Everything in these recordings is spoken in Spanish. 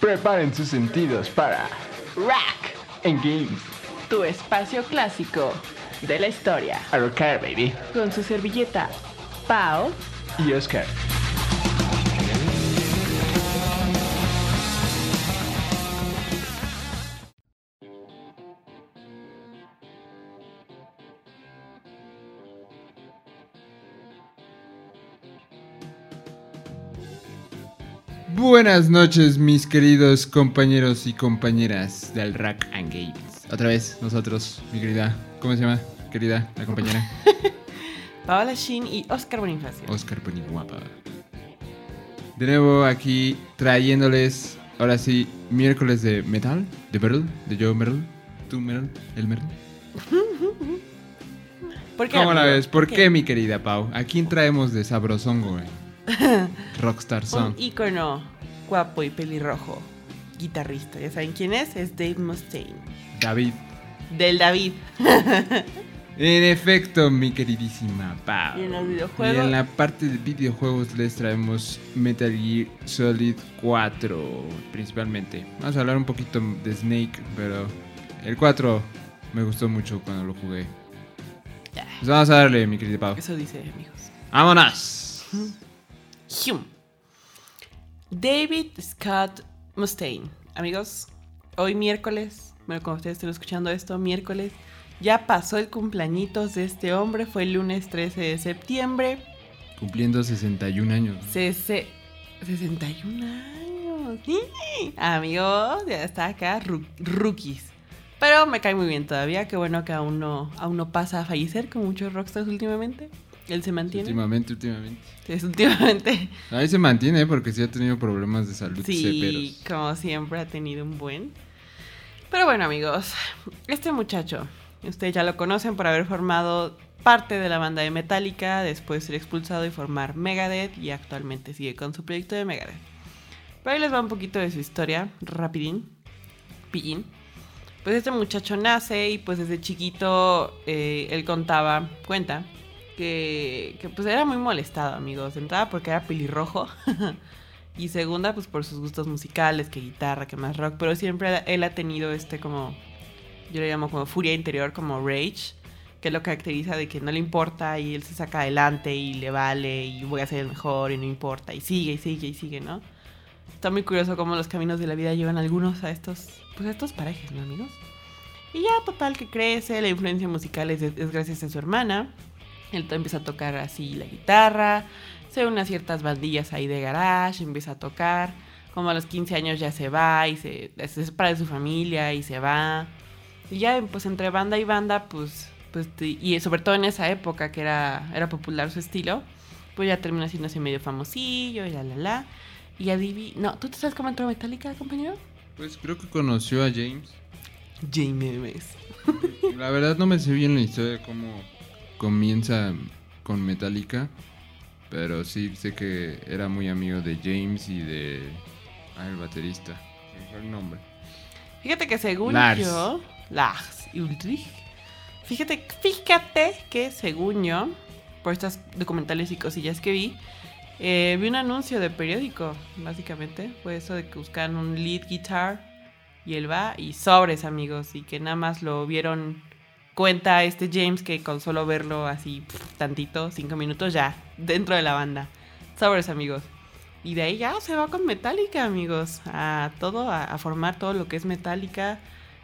Preparen sus sentidos para Rack and Games. Tu espacio clásico de la historia. A baby. Con su servilleta, Pau Y Oscar. Buenas noches, mis queridos compañeros y compañeras del Rack and Games. Otra vez, nosotros, mi querida, ¿cómo se llama? Querida, la compañera Paola Shin y Oscar Bonifacio. Oscar Guapa. De nuevo aquí trayéndoles, ahora sí, miércoles de metal, de metal, de yo metal, tú metal, el metal. ¿Por qué, ¿Cómo la amigo? ves? ¿Por qué, mi querida Pau? ¿A quién traemos de sabrosongo, güey? Rockstar Song. Un ícono guapo y pelirrojo. Guitarrista. ¿Ya saben quién es? Es Dave Mustaine. David. Del David. En efecto, mi queridísima Pau. Y en los Y videojuegos. en la parte de videojuegos les traemos Metal Gear Solid 4 principalmente. Vamos a hablar un poquito de Snake, pero el 4 me gustó mucho cuando lo jugué. Pues vamos a darle, mi querida Pau. Eso dice, amigos. ¡Vámonos! Hum. David Scott Mustaine. Amigos, hoy miércoles, bueno, como ustedes estén escuchando esto, miércoles, ya pasó el cumpleañitos de este hombre, fue el lunes 13 de septiembre. Cumpliendo 61 años. Cese- 61 años. ¡Sí! Amigos, ya está acá, rookies. Pero me cae muy bien todavía, qué bueno que aún no, aún no pasa a fallecer con muchos rockstars últimamente. Él se mantiene. Últimamente, últimamente. Es últimamente. Ahí se mantiene porque sí ha tenido problemas de salud Sí, severos. como siempre ha tenido un buen. Pero bueno, amigos, este muchacho, ustedes ya lo conocen por haber formado parte de la banda de Metallica, después ser expulsado y formar Megadeth y actualmente sigue con su proyecto de Megadeth. Pero ahí les va un poquito de su historia, rapidín, pillín. Pues este muchacho nace y pues desde chiquito eh, él contaba, cuenta, que, que pues era muy molestado, amigos. De entrada porque era pelirrojo. Y segunda, pues por sus gustos musicales, que guitarra, que más rock. Pero siempre él ha tenido este como, yo le llamo como furia interior, como rage, que lo caracteriza de que no le importa y él se saca adelante y le vale y voy a ser el mejor y no importa y sigue y sigue y sigue, ¿no? Está muy curioso cómo los caminos de la vida llevan algunos a estos, pues a estos parejas, ¿no, amigos? Y ya total que crece, la influencia musical es, es gracias a su hermana. Él empieza a tocar así la guitarra, se une a ciertas bandillas ahí de garage, empieza a tocar. Como a los 15 años ya se va y se, se separa de su familia y se va. Y ya, pues entre banda y banda, pues, pues y sobre todo en esa época que era, era popular su estilo, pues ya termina siendo así medio famosillo y la la la. Y adivi... No, ¿tú te sabes cómo entró Metallica, compañero? Pues creo que conoció a James. James. La verdad no me sé bien la historia de cómo comienza con Metallica, pero sí sé que era muy amigo de James y de... Ah, el baterista. ¿Cuál fue el nombre? Fíjate que según Lars. yo... Lars Ulrich. Fíjate, fíjate que según yo, por estas documentales y cosillas que vi, eh, vi un anuncio de periódico, básicamente. Fue eso de que buscaban un lead guitar y él va y sobres, amigos. Y que nada más lo vieron, cuenta este James que con solo verlo así tantito, cinco minutos ya, dentro de la banda. Sobres, amigos. Y de ahí ya se va con Metallica, amigos. A todo, a, a formar todo lo que es Metallica.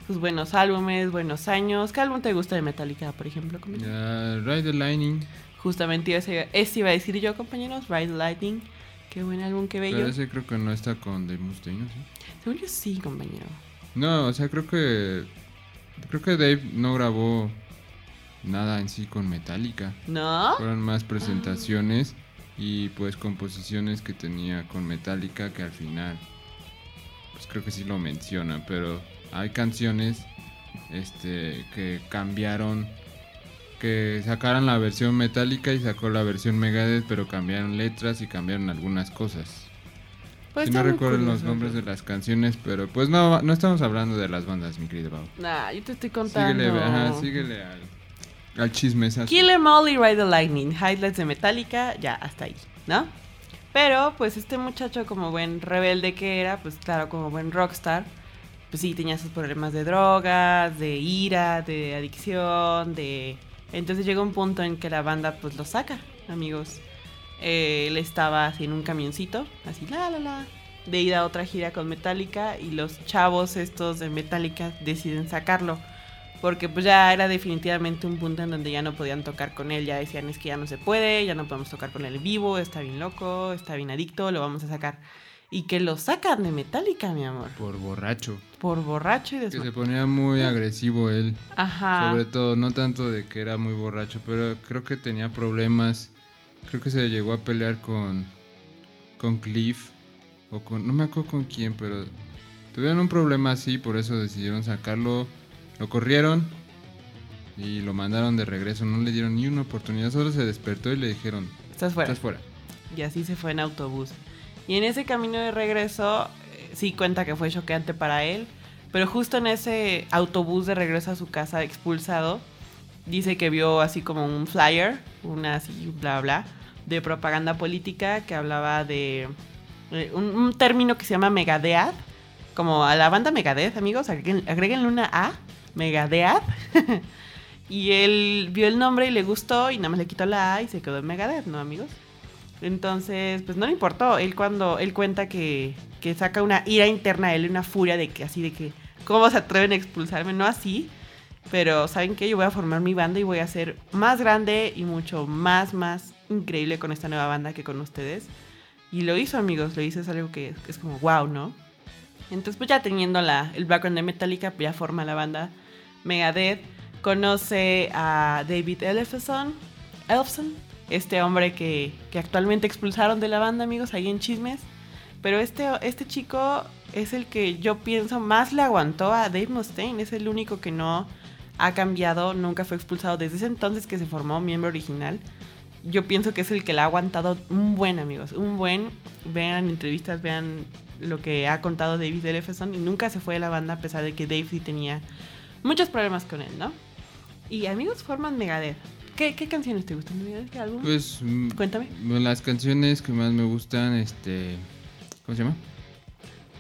Sus buenos álbumes, buenos años. ¿Qué álbum te gusta de Metallica, por ejemplo? Ride the Lightning. Justamente ese, ese iba a decir yo, compañeros. Ride the Lightning. Qué buen álbum, qué bello. Pero ese creo que no está con Dave Mustaine. ¿Sí? Según yo sí, compañero. No, o sea, creo que... Creo que Dave no grabó nada en sí con Metallica. ¿No? Fueron más presentaciones y pues composiciones que tenía con Metallica que al final pues creo que sí lo menciona, pero hay canciones este que cambiaron que sacaron la versión Metallica y sacó la versión Megadeth, pero cambiaron letras y cambiaron algunas cosas. Pues Si no recuerdo los nombres de las canciones, pero pues no no estamos hablando de las bandas, mi querido Pau. Nah, yo te estoy contando. Síguele, ajá, síguele al, al chismesazo. Kill Em All y Ride the Lightning. Highlights de Metallica, ya, hasta ahí, ¿no? Pero pues este muchacho como buen rebelde que era, pues claro, como buen rockstar, pues sí, tenía sus problemas de drogas, de ira, de adicción, de... Entonces llega un punto en que la banda pues lo saca, amigos. Eh, él estaba así en un camioncito, así la la la, de ir a otra gira con Metallica y los chavos estos de Metallica deciden sacarlo. Porque pues ya era definitivamente un punto en donde ya no podían tocar con él, ya decían es que ya no se puede, ya no podemos tocar con él en vivo, está bien loco, está bien adicto, lo vamos a sacar. Y que lo sacan de Metallica, mi amor. Por borracho. Por borracho y Que se ponía muy agresivo él. Ajá. Sobre todo, no tanto de que era muy borracho, pero creo que tenía problemas. Creo que se llegó a pelear con, con Cliff. O con, no me acuerdo con quién, pero tuvieron un problema así, por eso decidieron sacarlo. Lo corrieron y lo mandaron de regreso. No le dieron ni una oportunidad, solo se despertó y le dijeron, Estás fuera. estás fuera. Y así se fue en autobús. Y en ese camino de regreso, eh, sí cuenta que fue choqueante para él. Pero justo en ese autobús de regreso a su casa expulsado, dice que vio así como un flyer, una así, bla, bla, de propaganda política que hablaba de eh, un, término que se llama Megadead. Como a la banda Megadeth, amigos, agreguen- una A, Megadead. y él vio el nombre y le gustó y nada más le quitó la A y se quedó en Megadeth, ¿no, amigos? Entonces, pues no le importó. Él cuando él cuenta que, que saca una ira interna a él, una furia de que así de que, ¿cómo se atreven a expulsarme? No así, pero ¿saben qué? Yo voy a formar mi banda y voy a ser más grande y mucho más, más increíble con esta nueva banda que con ustedes. Y lo hizo, amigos, lo hizo, es algo que es como wow, ¿no? Entonces, pues ya teniendo la, el background de Metallica, ya forma la banda Megadeth. Conoce a David Elefson, Elfson, este hombre que, que actualmente expulsaron de la banda, amigos, ahí en Chismes. Pero este, este chico es el que yo pienso más le aguantó a Dave Mustaine. Es el único que no ha cambiado, nunca fue expulsado desde ese entonces que se formó miembro original. Yo pienso que es el que le ha aguantado un buen, amigos. Un buen. Vean entrevistas, vean lo que ha contado David Elefson. Y nunca se fue de la banda a pesar de que Dave sí tenía muchos problemas con él, ¿no? Y amigos forman Megadeth. ¿Qué, qué canciones te gustan de Megadeth? ¿Qué álbum? Pues mm, Cuéntame. las canciones que más me gustan, este... ¿Cómo se llama?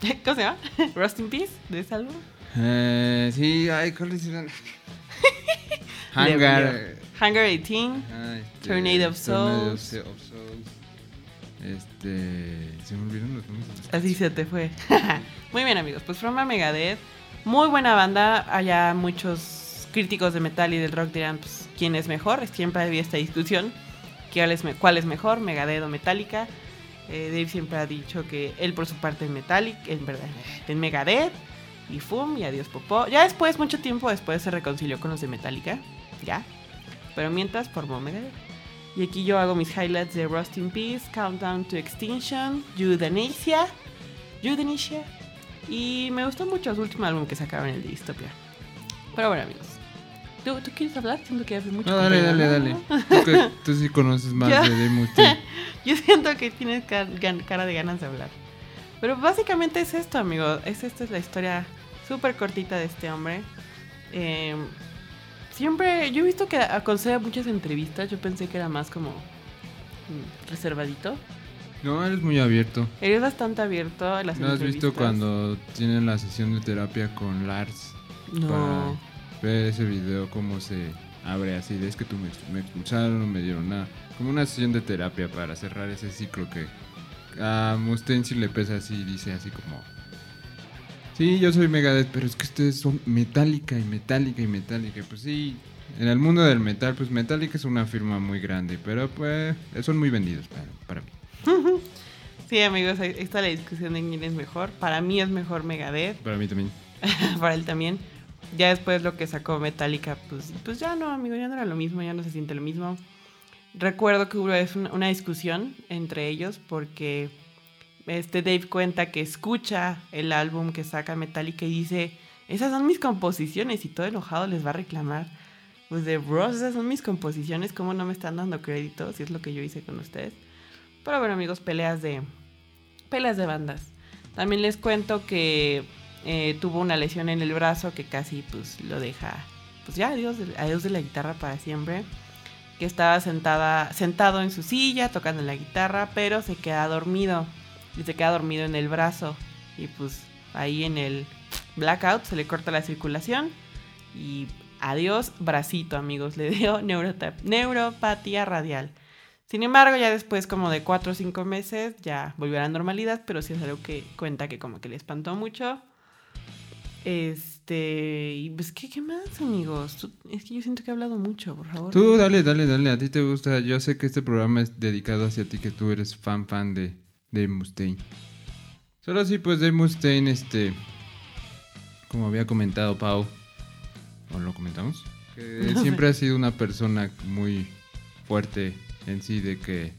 ¿Cómo se llama? Rust in Peace de ese álbum. Eh, sí, ay, ¿cuáles eran? Hangar. Hangar 18. ah, este, Tornado of Souls. Se- of Souls. Este. Se me olvidaron los nombres. Así se te fue. Muy bien, amigos. Pues forma Megadeth. Muy buena banda. Allá muchos críticos de metal y del rock dirán, pues, ¿quién es mejor? Siempre había esta discusión. ¿Cuál es, cuál es mejor, Megadeth o Metallica? Eh, Dave siempre ha dicho que él por su parte en Metallica, en verdad, en Megadeth. Y fum, y adiós popó. Ya después, mucho tiempo después, se reconcilió con los de Metallica. Ya. Pero mientras formó Megadeth. Y aquí yo hago mis highlights de Rust in Peace, Countdown to Extinction, Euthanasia, Euthanasia. Y me gustó mucho su último álbum que sacaron, el de Dystopia. Pero bueno, amigos. ¿Tú, tú quieres hablar? Siento que hace mucho No, dale, que- dale, dale. Tú, sí conoces más Ya. de Mustaine. Yo siento que tienes cara de ganas de hablar. Pero básicamente es esto, amigo. Es, esta es la historia súper cortita de este hombre. Eh, siempre, yo he visto que concede muchas entrevistas. Yo pensé que era más como mm, reservadito. No, eres muy abierto. Eres bastante abierto a las ¿No has visto cuando tienen la sesión de terapia con Lars? No. Ver ese video, cómo se abre así. de, Es que tú me, me expulsaron, no me dieron nada. Como una sesión de terapia para cerrar ese ciclo que a Mustaine sí le pesa así. Dice así como... Sí, yo soy Megadeth, pero es que ustedes son Metallica y Metallica y Metallica. Pues sí, en el mundo del metal, pues Metallica es una firma muy grande, pero pues son muy vendidos para, para mí. Sí, amigos, ahí está la discusión de quién es mejor. Para mí es mejor Megadeth. Para mí también. para él también. Ya después lo que sacó Metallica, pues, pues ya no, amigo, ya no era lo mismo, ya no se siente lo mismo. Recuerdo que hubo una, una discusión entre ellos porque este Dave cuenta que escucha el álbum que saca Metallica y dice, esas son mis composiciones y todo enojado les va a reclamar. Pues de bros, esas son mis composiciones, ¿cómo no me están dando crédito? Si es lo que yo hice con ustedes. Pero bueno, amigos, peleas de peleas de bandas. También les cuento que eh, tuvo una lesión en el brazo que casi pues lo deja, pues ya adiós, adiós de la guitarra para siempre. que estaba sentada, sentado en su silla tocando la guitarra, pero se queda dormido. Y se queda dormido en el brazo. Y pues ahí en el blackout se le corta la circulación. Y adiós, bracito, amigos. Le dio neuropatía radial. Sin embargo, ya después como de cuatro o cinco meses ya volvió a la normalidad, pero sí es algo que cuenta que como que le espantó mucho. Este, y pues, ¿qué, qué más, amigos? es que yo siento que he hablado mucho, por favor. Tú, dale, dale, dale, a ti te gusta. Yo sé que este programa es dedicado hacia ti, que tú eres fan, fan de, de Mustaine. Solo así, pues, de Mustaine, este, como había comentado Pau, ¿o lo comentamos? Que siempre ha sido una persona muy fuerte en sí, de que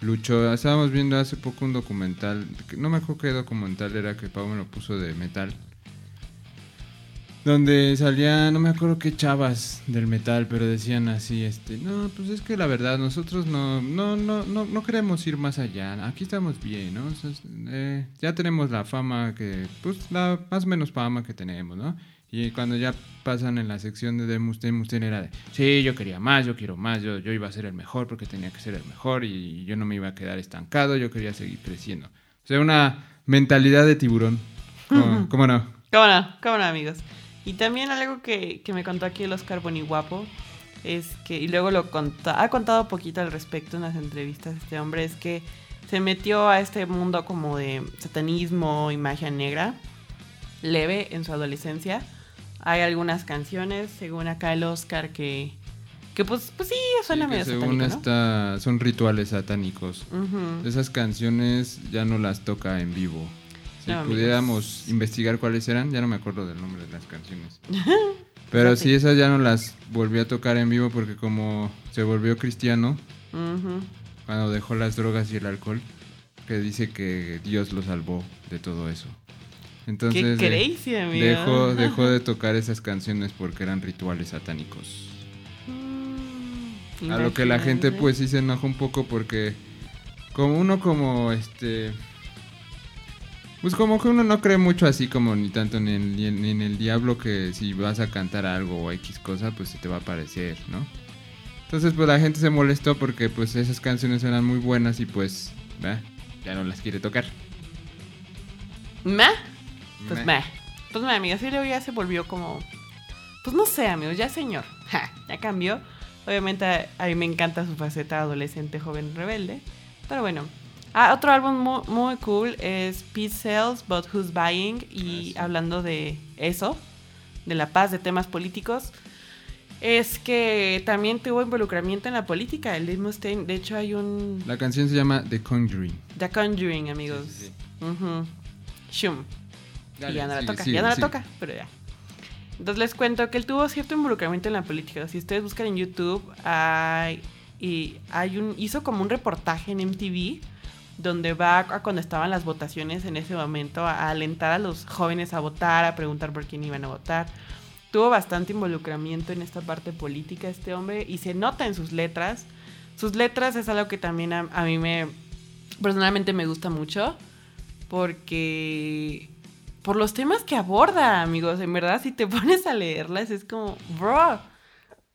luchó. Estábamos viendo hace poco un documental, no me acuerdo qué documental era que Pau me lo puso de metal donde salía, no me acuerdo qué chavas del metal, pero decían así, este, no, pues es que la verdad nosotros no, no, no, no, no queremos ir más allá, aquí estamos bien, ¿no? Eh, ya tenemos la fama que, pues la más o menos fama que tenemos, ¿no? Y cuando ya pasan en la sección de Mustaine, Mustaine era de, sí, yo quería más, yo quiero más, yo, yo iba a ser el mejor porque tenía que ser el mejor y yo no me iba a quedar estancado, yo quería seguir creciendo. O sea, una mentalidad de tiburón. ¿Cómo, ¿cómo no? ¿Cómo no? ¿Cómo no, amigos? Y también algo que, me contó aquí el Oscar Guapo es que, y luego lo contó, ha contado poquito al respecto en las entrevistas este hombre, es que se metió a este mundo como de satanismo y magia negra, leve en su adolescencia. Hay algunas canciones, según acá el Oscar, que, que pues, pues sí, suena medio según esta, son rituales satánicos. Esas canciones ya no las toca en vivo. Si pudiéramos investigar cuáles eran, ya no me acuerdo del nombre de las canciones. Pero sí, esas ya no las volví a tocar en vivo porque como se volvió cristiano, cuando dejó las drogas y el alcohol, que dice que Dios lo salvó de todo eso. Entonces Qué dejó, dejó de tocar esas canciones porque eran rituales satánicos. Mm, a lo que la gente pues sí se enoja un poco porque como uno como este pues como que uno no cree mucho así como ni tanto ni en, el diablo que si vas a cantar algo o X cosa, pues se te va a aparecer, ¿no? Entonces pues la gente se molestó porque pues esas canciones eran muy buenas y pues ya no las quiere tocar. ¿Me? Pues me. Pues me, amiga, sí ya se volvió como... Pues no sé, amigos, ya señor. ya cambió. Obviamente a mí me encanta su faceta adolescente, joven, rebelde. Pero bueno, Ah, otro álbum muy, cool es Peace Sales, But Who's Buying. Y ah, hablando de eso, de la paz, de temas políticos, es que también tuvo involucramiento en la política. El Dave Mustaine, de hecho, hay un. La canción se llama The Conjuring. The Conjuring, amigos. Sí, Shum. y ya no la toca, ya no la toca, pero ya. Entonces les cuento que él tuvo cierto involucramiento en la política. Si ustedes buscan en YouTube, hay, y hay un, hizo como un reportaje en MTV donde va a cuando estaban las votaciones en ese momento a alentar a los jóvenes a votar, a preguntar por quién iban a votar. Tuvo bastante involucramiento en esta parte política este hombre y se nota en sus letras. Sus letras es algo que también a, mí me personalmente me gusta mucho porque por los temas que aborda, amigos, en verdad si te pones a leerlas es como, bro,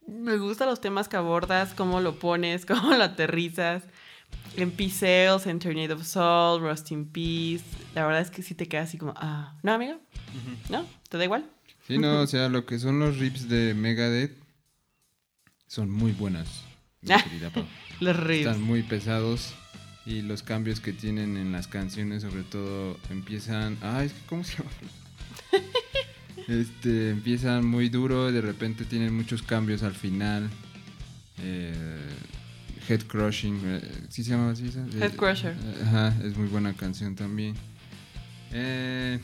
me gustan los temas que abordas, cómo lo pones, cómo lo aterrizas en Peace Sales, en Tornado of Soul, Rust in Peace. La verdad es que sí te queda así como, ah, ¿no, amigo? ¿No? ¿Te da igual? Sí, no, o sea, lo que son los rips de Megadeth son muy buenas. los rips. Están muy pesados y los cambios que tienen en las canciones, sobre todo, empiezan. Ah, es que, ¿cómo se llama? este, empiezan muy duro, de repente tienen muchos cambios al final. Eh, Head Crushing, eh, ¿sí se llama así? Head Crusher. Eh, ajá, es muy buena canción también. Eh,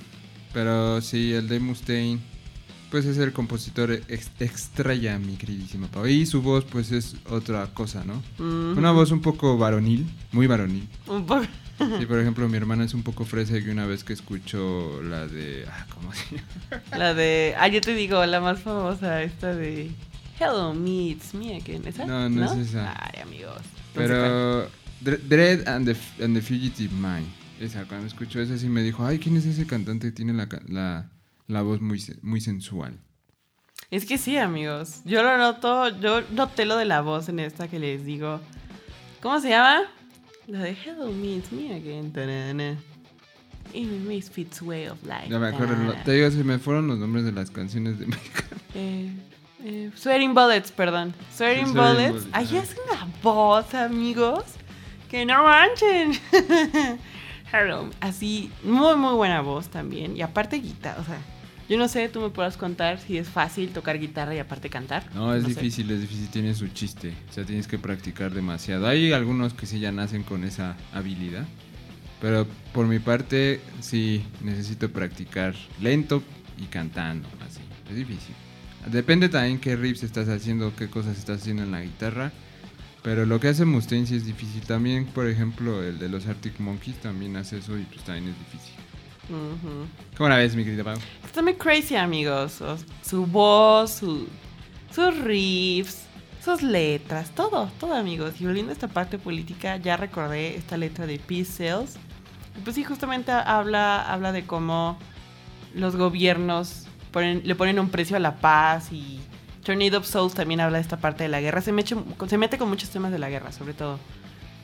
pero sí, el de Mustaine, pues es el compositor extraña, mi queridísimo Pau. Y su voz, pues es otra cosa, ¿no? Una voz un poco varonil, muy varonil. Un poco. Sí, por ejemplo, mi hermana es un poco fresa y una vez que escucho la de. Ah, ¿Cómo se llama? La de. Ah, yo te digo, la más famosa, esta de. Hello, me, it's me again. ¿Esa? No, no, es esa. Ay, amigos. Pero Dread and the, and the Fugitive Mind. Esa, cuando escucho esa sí me dijo, ay, ¿quién es ese cantante? Tiene la, la, la voz muy, muy sensual. Es que sí, amigos. Yo lo noto, yo noté lo de la voz en esta que les digo. ¿Cómo se llama? La de Hello, me, it's me again. Tarana. In misfits way of life. Ya me acuerdo, te digo, se me fueron los nombres de las canciones de México. Eh, eh, Sweating Bullets, perdón. Sweating Sí, Bullets. Bullets, Ahí es una voz, amigos. Que no manchen. Hello. Así, muy, muy buena voz también. Y aparte guitarra, o sea, yo no sé, tú me puedas contar si es fácil tocar guitarra y aparte cantar. No, es sé. difícil, es difícil, tiene su chiste. O sea, tienes que practicar demasiado. Hay algunos que sí ya nacen con esa habilidad. Pero por mi parte, sí necesito practicar lento y cantando, así. Es difícil. Depende también qué riffs estás haciendo, qué cosas estás haciendo en la guitarra. Pero lo que hace Mustaine sí es difícil. También, por ejemplo, el de los Arctic Monkeys también hace eso y pues también es difícil. Ujú. ¿Cómo la ves, mi querida Pau? Está muy crazy, amigos. Su voz, su- sus riffs, sus letras, todo, todo, amigos. Y volviendo a esta parte política, ya recordé esta letra de Peace Sales. Pues sí, justamente habla, habla de cómo los gobiernos le ponen un precio a la paz y Tornado of Souls también habla de esta parte de la guerra. Se, meche- se mete con muchos temas de la guerra, sobre todo.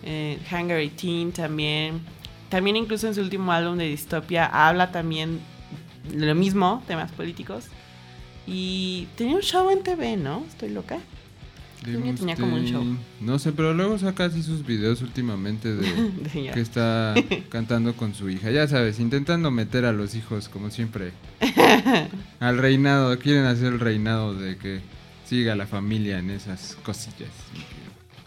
Eh, Hangar 18 también. También incluso en su último álbum de Dystopia habla también de lo mismo, temas políticos. Y tenía un show en TV, ¿no? Estoy loca. Tenía- como un show. No sé, pero luego saca así sus videos últimamente de... Que está cantando con su hija. Ya sabes, intentando meter a los hijos, como siempre, al reinado. Quieren hacer el reinado de que siga la familia en esas cosillas.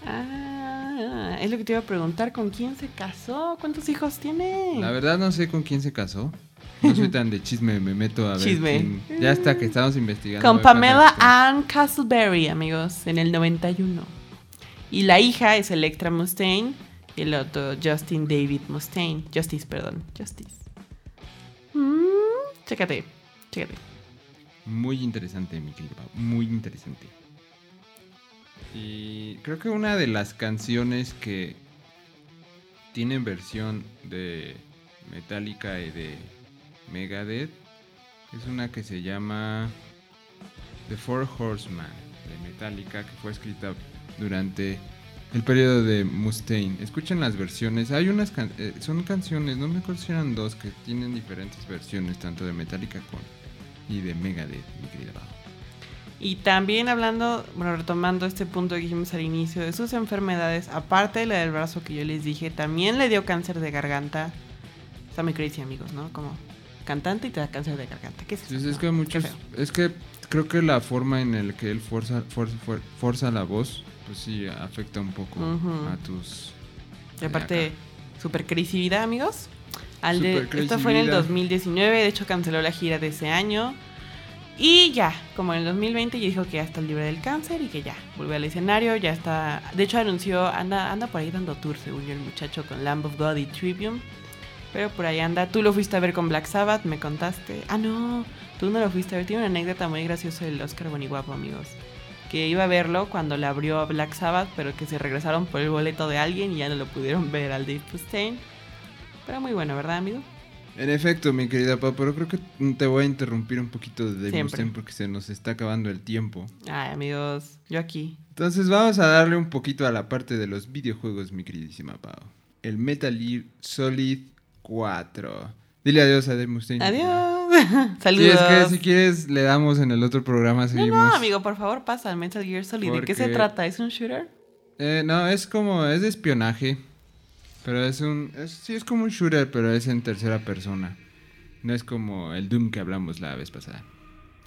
Ah, es lo que te iba a preguntar. ¿Con quién se casó? ¿Cuántos hijos tiene? La verdad no sé con quién se casó. No soy tan de chisme, me meto a ver Chisme. quién- Ya hasta que estamos investigando. Con Pamela. Ann Castleberry, amigos, en el 91. Y la hija es Electra Mustaine y el otro Justin David Mustaine. Justice, perdón. Justice. Mm, chécate, chécate. Muy interesante, mi Pau, Muy interesante. Y creo que una de las canciones que tienen versión de Metallica y de Megadeth es una que se llama The Four Horsemen de Metallica, que fue escrita durante el periodo de Mustaine. Escuchen las versiones. Hay unas eh, son canciones, no me acuerdo si eran dos, que tienen diferentes versiones, tanto de Metallica con y de Megadeth. Y también hablando, bueno, retomando este punto que dijimos al inicio de sus enfermedades, aparte de la del brazo que yo les dije, también le dio cáncer de garganta. Está muy crazy, amigos, ¿no? Como cantante y te da cáncer de garganta. ¿Qué es eso? Pues es No, que muchos, es que creo que la forma en la que él forza, forza, forza la voz, pues sí afecta un poco Ujú. a tus... Y aparte, super crazy vida, amigos. Al de, Super esto fue en el vida. 2019, de hecho canceló la gira de ese año. Y ya, como en el 2020 ya dijo que ya está libre del cáncer y que ya volvió al escenario, ya está, de hecho anunció, anda, anda por ahí dando tour según yo el muchacho con Lamb of God y Trivium. Pero por ahí anda, tú lo fuiste a ver con Black Sabbath, me contaste. Ah, no, tú no lo fuiste a ver, tiene una anécdota muy graciosa del Oscar Boniguapo, amigos. Que iba a verlo cuando le abrió a Black Sabbath, pero que se regresaron por el boleto de alguien y ya no lo pudieron ver al Dave Mustaine. Pero muy bueno, ¿verdad, amigo? En efecto, mi querida Pau, pero creo que te voy a interrumpir un poquito de Dave Siempre. Mustaine porque se nos está acabando el tiempo. Ay, amigos, yo aquí. Entonces vamos a darle un poquito a la parte de los videojuegos, mi queridísima Pau. El Metal Gear Solid 4. Dile adiós a Dave Mustaine. Adiós. Saludos. es que si quieres le damos en el otro programa, no, seguimos. no, amigo, por favor, pasa al Metal Gear Solid. ¿De qué se trata? ¿Es un shooter? Eh, no, es como, es de espionaje. Pero es un, es- sí es como un shooter, pero es en tercera persona. No es como el Doom que hablamos la vez pasada.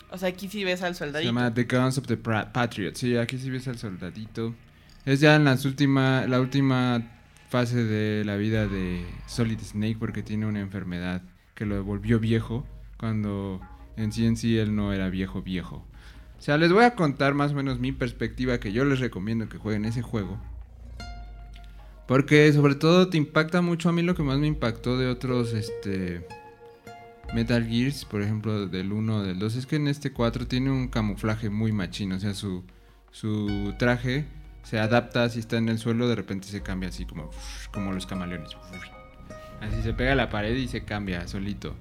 O sea, aquí sí ves al Se soldadito. llama The Guns of the Pra- Patriot. Sí, aquí sí ves al soldadito. Es ya en las última, la última fase de la vida de Solid Snake porque tiene una enfermedad que lo volvió viejo cuando en sí en sí él no era viejo viejo. O sea, les voy a contar más o menos mi perspectiva que yo les recomiendo que jueguen ese juego. Porque sobre todo te impacta mucho a mí lo que más me impactó de otros este Metal Gears, por ejemplo, del 1, del 2, es que en este 4 tiene un camuflaje muy machino, o sea, su, su traje se adapta si está en el suelo, de repente se cambia así como, como los camaleones. Así se pega a la pared y se cambia solito.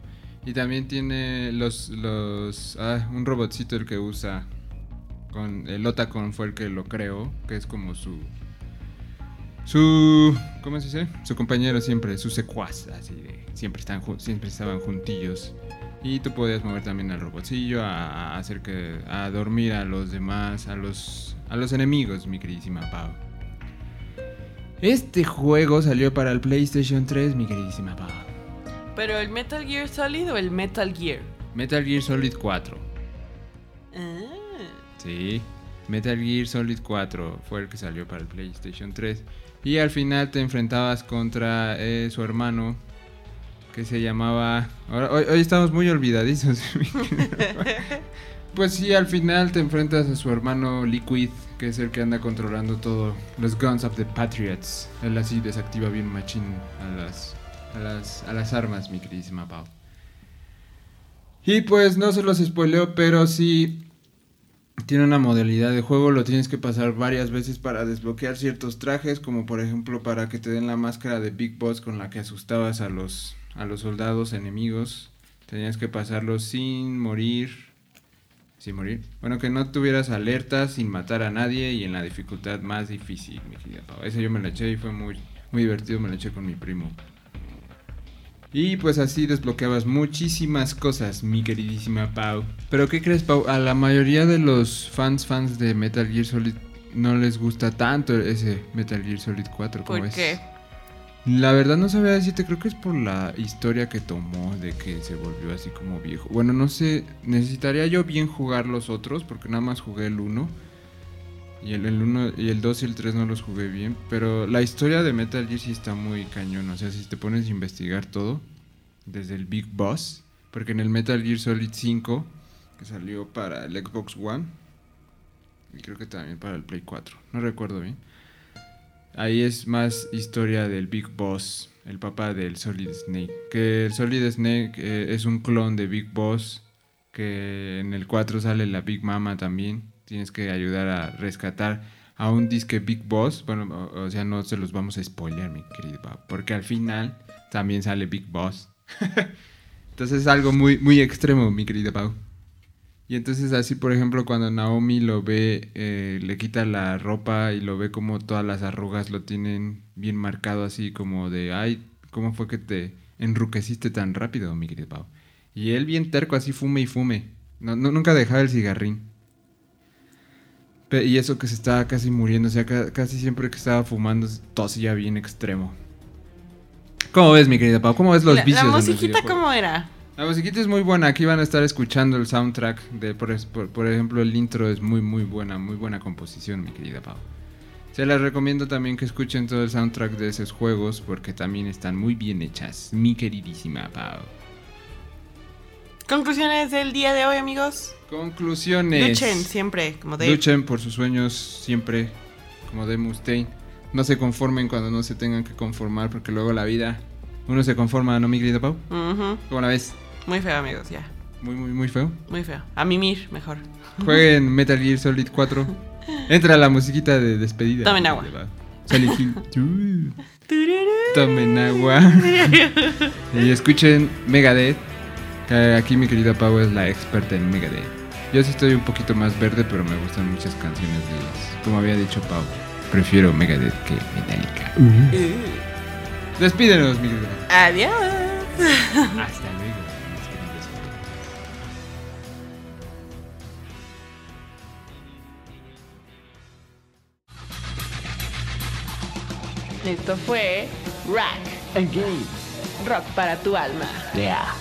Y también tiene los, los ah, un robotcito el que usa con el Otacon fue el que lo creó, que es como su su ¿cómo se dice? Su compañero siempre, su secuaz, así de siempre están siempre estaban juntillos. Y tú podías mover también al robotcillo a, a hacer que a dormir a los demás, a los a los enemigos, mi queridísima Pau. Este juego salió para el PlayStation 3, mi queridísima Pau. ¿Pero el Metal Gear Solid o el Metal Gear? Metal Gear Solid 4. Ah. Sí, Metal Gear Solid 4 fue el que salió para el PlayStation 3. Y al final te enfrentabas contra eh, su hermano, que se llamaba... Hoy estamos muy olvidadizos. pues sí, al final te enfrentas a su hermano Liquid, que es el que anda controlando todo. Los Guns of the Patriots. Él así desactiva bien machín a las, a las, a las armas, mi queridísima Pau. Y pues no se los spoileo, pero sí tiene una modalidad de juego, lo tienes que pasar varias veces para desbloquear ciertos trajes, como por ejemplo para que te den la máscara de Big Boss con la que asustabas a los, a los soldados enemigos. Tenías que pasarlo sin morir. Sin morir. Bueno, que no tuvieras alertas, sin matar a nadie y en la dificultad más difícil, mi querida Pau. Ese yo me la eché y fue muy, muy divertido, me la eché con mi primo. Y pues así desbloqueabas muchísimas cosas, mi queridísima Pau. Pero ¿qué crees, Pau? A la mayoría de los fans fans de Metal Gear Solid no les gusta tanto ese Metal Gear Solid 4 como ¿Por es. La verdad no sabía decirte, creo que es por la historia que tomó de que se volvió así como viejo. Bueno, no sé, necesitaría yo bien jugar los otros porque nada más jugué el 1. Y el, el 1 y el 2 y el 3 no los jugué bien, pero la historia de Metal Gear sí está muy cañón, o sea, si te pones a investigar todo desde el Big Boss, porque en el Metal Gear Solid 5 que salió para el Xbox One y creo que también para el Play 4, no recuerdo bien. Ahí es más historia del Big Boss, el papá del Solid Snake. Que el Solid Snake eh, es un clon de Big Boss. Que en el 4 sale la Big Mama también. Tienes que ayudar a rescatar a un disque Big Boss. Bueno, o, sea, no se los vamos a spoiler, mi querido Porque al final también sale Big Boss. Entonces es algo muy, muy extremo, mi querida Pau. Y entonces así, por ejemplo, cuando Naomi lo ve, eh, le quita la ropa y lo ve como todas las arrugas lo tienen bien marcado así como de, ay, ¿cómo fue que te enruqueciste tan rápido, mi querido Pau? Y él bien terco así fume y fume. No, no- nunca dejaba el cigarrín. Pe- y eso que se estaba casi muriendo, o sea, ca- casi siempre que estaba fumando tosía bien extremo. ¿Cómo ves, mi querida Pau? ¿Cómo ves los la, vicios la los musiquita? ¿cómo era? La musiquita es muy buena, aquí van a estar escuchando el soundtrack de, por, es- por- por ejemplo, el intro es muy muy buena, muy buena composición, mi querida Pau. Se las recomiendo también que escuchen todo el soundtrack de esos juegos porque también están muy bien hechas, mi queridísima Pau. Conclusiones del día de hoy, amigos. Conclusiones. Luchen siempre, como de... Luchen por sus sueños siempre, como de Mustaine. No se conformen cuando no se tengan que conformar porque luego la vida, uno se conforma, ¿no, mi querida Pau? Ujú. ¿Cómo la ves? Muy feo, amigos, ya. Muy, muy, muy feo. Muy feo. A mimir, mejor. Jueguen Metal Gear Solid 4. Entra la musiquita de despedida. Tomen agua. Hill. Uh, Tomen agua. y escuchen Megadeth. Que aquí mi querida Pau es la experta en Megadeth. Yo sí estoy un poquito más verde, pero me gustan muchas canciones de ellas. Como había dicho Pau, prefiero Megadeth que Metallica. Uh. Despídenos, mi querida. Adiós. Hasta Esto fue Rack. Engage. Rock para tu alma. Yeah.